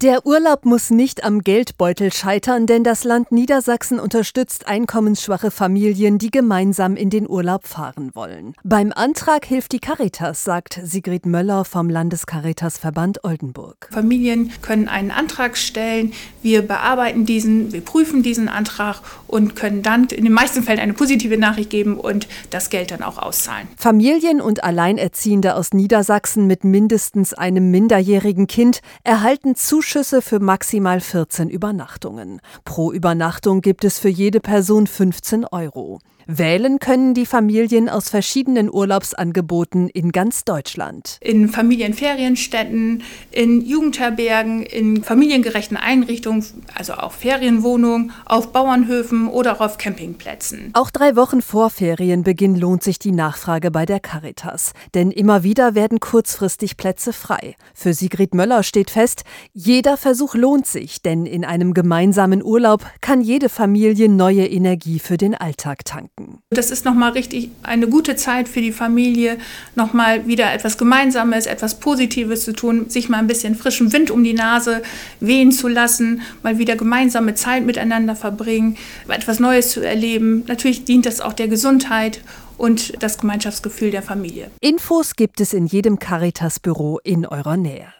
Der Urlaub muss nicht am Geldbeutel scheitern, denn das Land Niedersachsen unterstützt einkommensschwache Familien, die gemeinsam in den Urlaub fahren wollen. Beim Antrag hilft die Caritas, sagt Sigrid Möller vom Landescaritasverband Oldenburg. Familien können einen Antrag stellen, wir bearbeiten diesen, wir prüfen diesen Antrag und können dann in den meisten Fällen eine positive Nachricht geben und das Geld dann auch auszahlen. Familien und Alleinerziehende aus Niedersachsen mit mindestens einem minderjährigen Kind erhalten zu Zuschüsse für maximal 14 Übernachtungen. Pro Übernachtung gibt es für jede Person 15 Euro. Wählen können die Familien aus verschiedenen Urlaubsangeboten in ganz Deutschland. In Familienferienstätten, in Jugendherbergen, in familiengerechten Einrichtungen, also auch Ferienwohnungen, auf Bauernhöfen oder auch auf Campingplätzen. Auch drei Wochen vor Ferienbeginn lohnt sich die Nachfrage bei der Caritas. Denn immer wieder werden kurzfristig Plätze frei. Für Sigrid Möller steht fest, jeder Versuch lohnt sich, denn in einem gemeinsamen Urlaub kann jede Familie neue Energie für den Alltag tanken. Das ist nochmal richtig eine gute Zeit für die Familie, nochmal wieder etwas Gemeinsames, etwas Positives zu tun, sich mal ein bisschen frischen Wind um die Nase wehen zu lassen, mal wieder gemeinsame Zeit miteinander verbringen, etwas Neues zu erleben. Natürlich dient das auch der Gesundheit und das Gemeinschaftsgefühl der Familie. Infos gibt es in jedem Caritas-Büro in eurer Nähe.